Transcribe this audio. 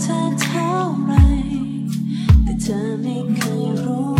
เธอเท่าไร แต่เธอไม่เคยรู้